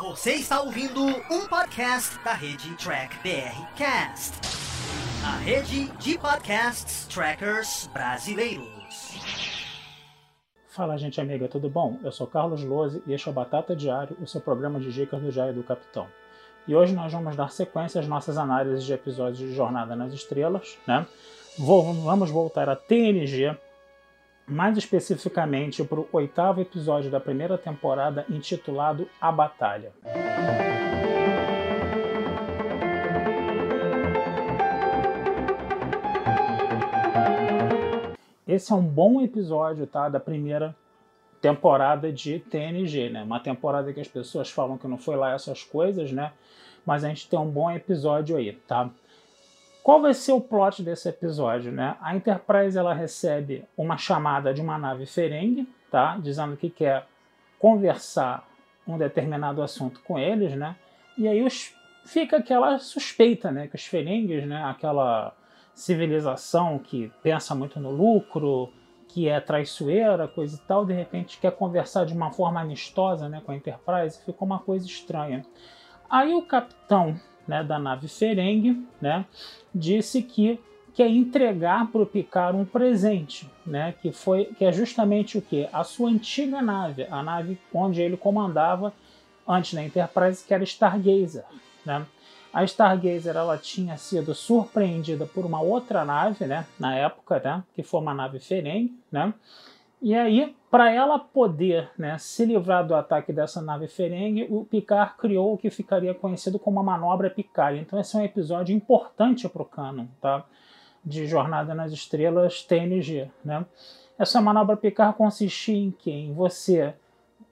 Você está ouvindo um podcast da rede Track BR Cast, a rede de podcasts trackers brasileiros. Fala, gente amiga, tudo bom? Eu sou Carlos Lose e este é o Batata Diário, o seu programa de dicas do Jair do Capitão. E hoje nós vamos dar sequência às nossas análises de episódios de Jornada nas Estrelas, né? Vamos voltar a TNG, mais especificamente para o oitavo episódio da primeira temporada intitulado A Batalha. Esse é um bom episódio tá, da primeira temporada de TNG, né? Uma temporada que as pessoas falam que não foi lá essas coisas, né? Mas a gente tem um bom episódio aí, tá? Qual vai ser o plot desse episódio, né? A Enterprise ela recebe uma chamada de uma nave Ferengue, tá? Dizendo que quer conversar um determinado assunto com eles, né? E aí os, fica aquela suspeita, né? Que os Ferengues, né? Aquela civilização que pensa muito no lucro, que é traiçoeira, coisa e tal, de repente quer conversar de uma forma amistosa, né? Com a Enterprise, ficou uma coisa estranha. Aí o capitão né, da nave Ferengue, né, disse que quer entregar para o Picard um presente, né, que foi que é justamente o que a sua antiga nave, a nave onde ele comandava antes da Enterprise, que era Stargazer, né. A Stargazer ela tinha sido surpreendida por uma outra nave, né, na época, né, que foi uma nave Ferengue, né. E aí, para ela poder né, se livrar do ataque dessa nave Ferengue, o Picard criou o que ficaria conhecido como a manobra Picard. Então esse é um episódio importante para o canon, tá? De Jornada nas Estrelas TNG, né? Essa manobra Picard consistia em que? Em você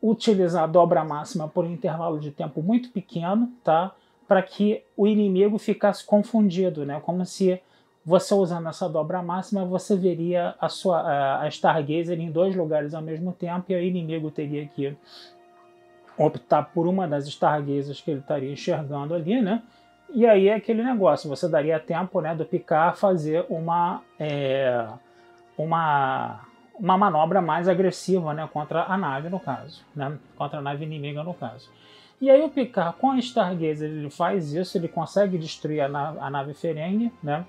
utilizar a dobra máxima por um intervalo de tempo muito pequeno, tá? Para que o inimigo ficasse confundido, né? Como se você usando essa dobra máxima, você veria a sua a Stargazer em dois lugares ao mesmo tempo e o inimigo teria que optar por uma das Stargazers que ele estaria enxergando ali, né? E aí é aquele negócio, você daria tempo né, do Picard fazer uma, é, uma, uma manobra mais agressiva né, contra a nave, no caso, né, contra a nave inimiga, no caso. E aí o Picard, com a Stargazer, ele faz isso, ele consegue destruir a nave, a nave Ferengue, né?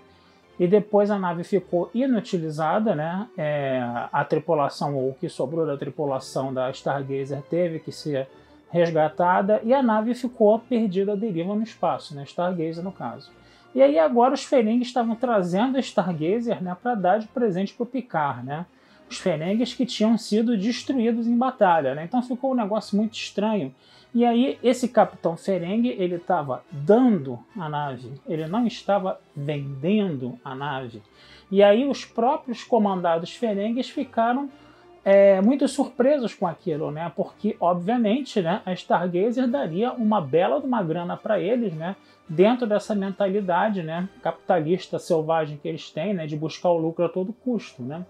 E depois a nave ficou inutilizada, né? É, a tripulação, ou o que sobrou da tripulação da Stargazer, teve que ser resgatada e a nave ficou perdida à deriva no espaço, né? Stargazer no caso. E aí agora os Ferengues estavam trazendo a Stargazer né, para dar de presente para o Picard, né? Os Ferengues que tinham sido destruídos em batalha, né? Então ficou um negócio muito estranho. E aí esse capitão Ferengue, ele estava dando a nave, ele não estava vendendo a nave. E aí os próprios comandados Ferengues ficaram é, muito surpresos com aquilo, né? Porque, obviamente, né, a Stargazer daria uma bela de uma grana para eles, né? Dentro dessa mentalidade, né, capitalista selvagem que eles têm, né, de buscar o lucro a todo custo, né?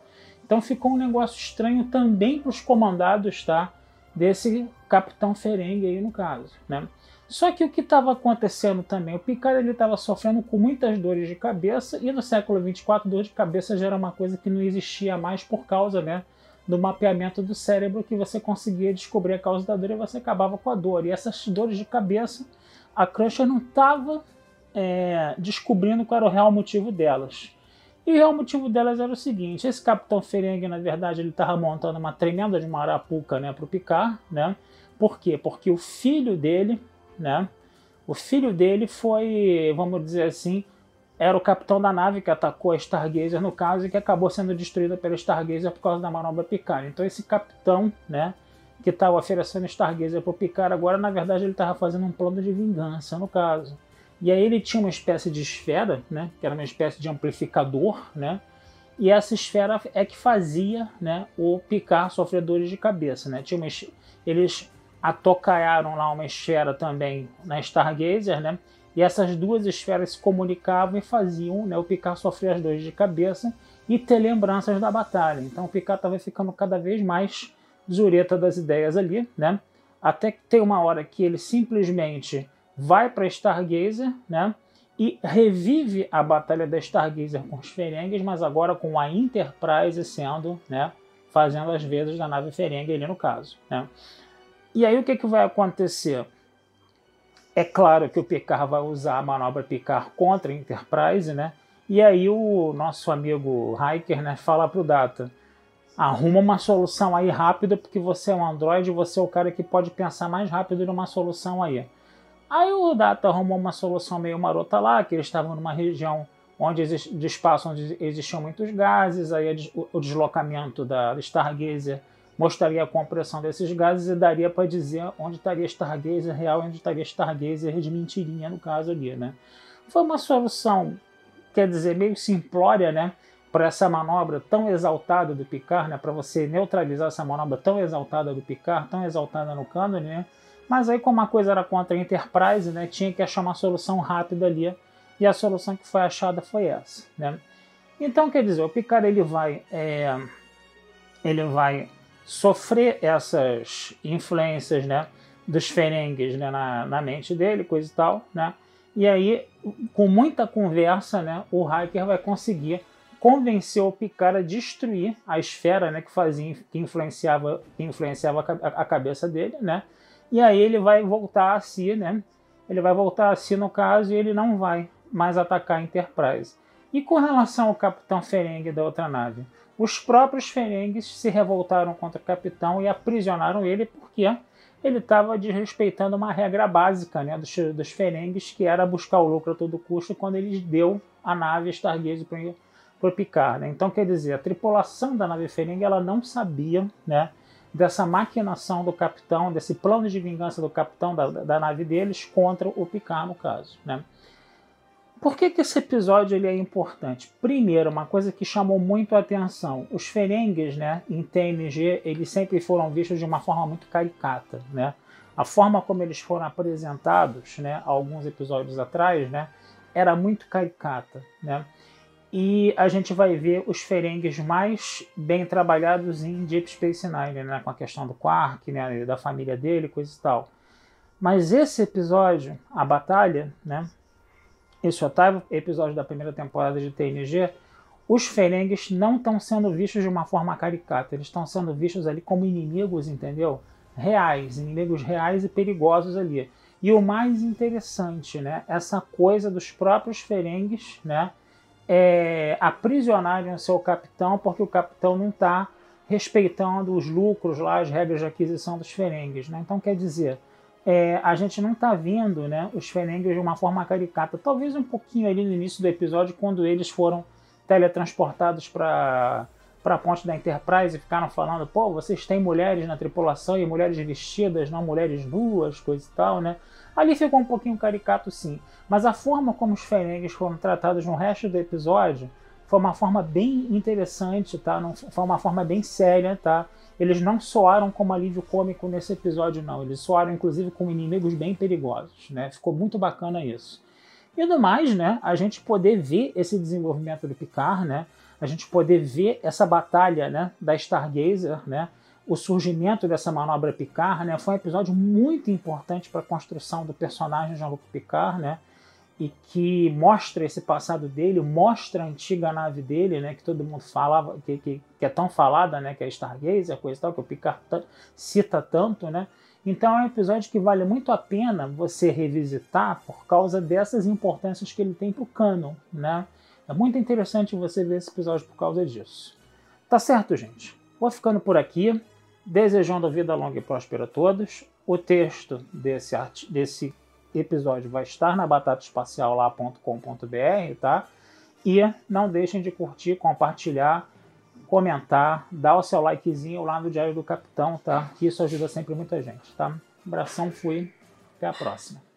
Então ficou um negócio estranho também para os comandados, tá? desse capitão Ferengue aí no caso, né? Só que o que estava acontecendo também, o Picard ele estava sofrendo com muitas dores de cabeça e no século 24 dor de cabeça já era uma coisa que não existia mais por causa, né, do mapeamento do cérebro que você conseguia descobrir a causa da dor e você acabava com a dor. E essas dores de cabeça, a Crusher não estava é, descobrindo qual era o real motivo delas. E o motivo delas era o seguinte: esse Capitão Ferengue, na verdade, ele estava montando uma tremenda de uma arapuca né, para o Picard, né? Por quê? Porque o filho dele, né? O filho dele foi, vamos dizer assim, era o capitão da nave que atacou a Stargazer no caso e que acabou sendo destruída pela Stargazer por causa da manobra Picard. Então esse capitão, né, que estava oferecendo Stargazer para o Picard agora, na verdade ele estava fazendo um plano de vingança no caso. E aí ele tinha uma espécie de esfera, né, que era uma espécie de amplificador, né, e essa esfera é que fazia né, o picar sofredores de cabeça. Né. Tinha uma, eles atocaiaram lá uma esfera também na Stargazer, né, e essas duas esferas se comunicavam e faziam né, o picar sofrer as dores de cabeça e ter lembranças da batalha. Então o picar estava ficando cada vez mais zureta das ideias ali, né, até que tem uma hora que ele simplesmente vai para Stargazer, né? E revive a batalha da Stargazer com os Ferengues, mas agora com a Enterprise sendo, né? Fazendo as vezes da nave Ferengue ali no caso, né? E aí o que, que vai acontecer? É claro que o Picard vai usar a manobra Picard contra a Enterprise, né? E aí o nosso amigo Hiker né, fala para o Data, arruma uma solução aí rápida, porque você é um Android, você é o cara que pode pensar mais rápido numa solução aí. Aí o Data arrumou uma solução meio marota lá, que eles estavam numa região onde de espaço onde existiam muitos gases, aí o deslocamento da Stargazer mostraria a compressão desses gases e daria para dizer onde estaria Stargazer real e onde estaria Stargazer de mentirinha no caso ali, né? Foi uma solução, quer dizer, meio simplória, né? Para essa manobra tão exaltada do Picard, né? Para você neutralizar essa manobra tão exaltada do Picard, tão exaltada no cânone, né? Mas aí como a coisa era contra a Enterprise, né? Tinha que achar uma solução rápida ali e a solução que foi achada foi essa, né? Então, quer dizer, o Picard ele vai, é, ele vai sofrer essas influências, né, dos ferengues né, na, na mente dele, coisa e tal, né? E aí, com muita conversa, né, o Hiker vai conseguir convencer o Picard a destruir a esfera, né, que fazia, que influenciava, que influenciava a, a cabeça dele, né? E aí ele vai voltar a si, né? Ele vai voltar a si no caso e ele não vai mais atacar a Enterprise. E com relação ao Capitão Ferengue da outra nave, os próprios Ferengues se revoltaram contra o capitão e aprisionaram ele porque ele estava desrespeitando uma regra básica né, dos, dos Ferengues, que era buscar o lucro a todo custo quando ele deu a nave Stargaze para o Picard. Né? Então, quer dizer, a tripulação da nave Ferengue ela não sabia né, dessa maquinação do capitão, desse plano de vingança do capitão da, da nave deles contra o Picard, no caso. Né? Por que, que esse episódio ele é importante? Primeiro, uma coisa que chamou muito a atenção: os Ferengues, né, em TNG, eles sempre foram vistos de uma forma muito caricata, né? A forma como eles foram apresentados, né, alguns episódios atrás, né, era muito caricata, né? E a gente vai ver os Ferengues mais bem trabalhados em Deep Space Nine, né, com a questão do Quark, né, da família dele, coisa e tal. Mas esse episódio, a batalha, né, esse oitavo episódio da primeira temporada de TNG, os Ferengues não estão sendo vistos de uma forma caricata, eles estão sendo vistos ali como inimigos, entendeu? Reais, inimigos reais e perigosos ali. E o mais interessante, né, essa coisa dos próprios Ferengues, né, é, aprisionarem o seu capitão porque o capitão não está respeitando os lucros lá, as regras de aquisição dos Ferengues, né? Então quer dizer, é, a gente não está vendo né, os Ferengues de uma forma caricata. Talvez um pouquinho ali no início do episódio, quando eles foram teletransportados para para a ponte da Enterprise e ficaram falando, pô, vocês têm mulheres na tripulação e mulheres vestidas, não mulheres nuas, coisa e tal, né? Ali ficou um pouquinho caricato sim, mas a forma como os Ferengues foram tratados no resto do episódio foi uma forma bem interessante, tá? Não, foi uma forma bem séria, tá? eles não soaram como alívio cômico nesse episódio, não. Eles soaram, inclusive, como inimigos bem perigosos, né? Ficou muito bacana isso. E do mais, né? A gente poder ver esse desenvolvimento do Picard, né? A gente poder ver essa batalha, né? Da Stargazer, né? O surgimento dessa manobra Picard, né? Foi um episódio muito importante para a construção do personagem Jean-Luc Picard, né? e que mostra esse passado dele, mostra a antiga nave dele, né, que todo mundo falava, que, que, que é tão falada, né, que é Stargazer, coisa e tal, que o Picard cita tanto, né? Então é um episódio que vale muito a pena você revisitar por causa dessas importâncias que ele tem para o canon, né? É muito interessante você ver esse episódio por causa disso. Tá certo, gente? Vou ficando por aqui, desejando vida longa e próspera a todos. O texto desse, desse episódio vai estar na batataespacial.com.br, tá? E não deixem de curtir, compartilhar, comentar, dar o seu likezinho lá no Diário do Capitão, tá? Que isso ajuda sempre muita gente, tá? abração, fui, até a próxima.